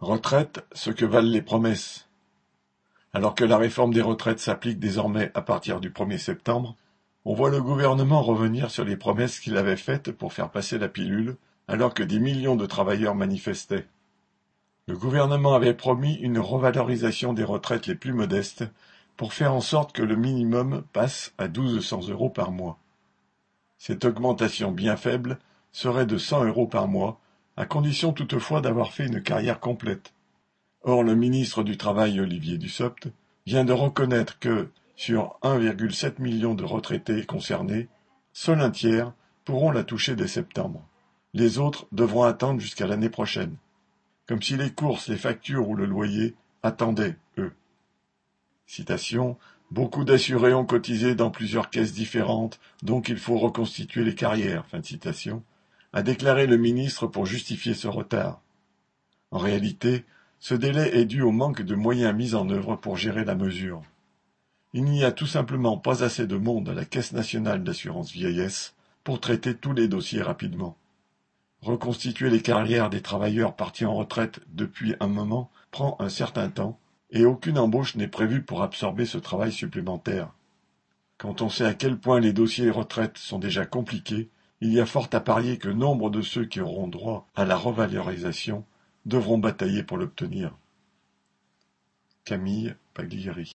Retraite, ce que valent les promesses. Alors que la réforme des retraites s'applique désormais à partir du 1er septembre, on voit le gouvernement revenir sur les promesses qu'il avait faites pour faire passer la pilule, alors que des millions de travailleurs manifestaient. Le gouvernement avait promis une revalorisation des retraites les plus modestes pour faire en sorte que le minimum passe à 1200 euros par mois. Cette augmentation bien faible serait de 100 euros par mois, à condition toutefois d'avoir fait une carrière complète. Or le ministre du Travail Olivier Dussopt vient de reconnaître que, sur 1,7 million de retraités concernés, seul un tiers pourront la toucher dès septembre. Les autres devront attendre jusqu'à l'année prochaine. Comme si les courses, les factures ou le loyer attendaient, eux. Citation Beaucoup d'assurés ont cotisé dans plusieurs caisses différentes, donc il faut reconstituer les carrières. Fin citation a déclaré le ministre pour justifier ce retard. En réalité, ce délai est dû au manque de moyens mis en œuvre pour gérer la mesure. Il n'y a tout simplement pas assez de monde à la Caisse nationale d'assurance vieillesse pour traiter tous les dossiers rapidement. Reconstituer les carrières des travailleurs partis en retraite depuis un moment prend un certain temps et aucune embauche n'est prévue pour absorber ce travail supplémentaire. Quand on sait à quel point les dossiers retraite sont déjà compliqués, il y a fort à parier que nombre de ceux qui auront droit à la revalorisation devront batailler pour l'obtenir. Camille Paglieri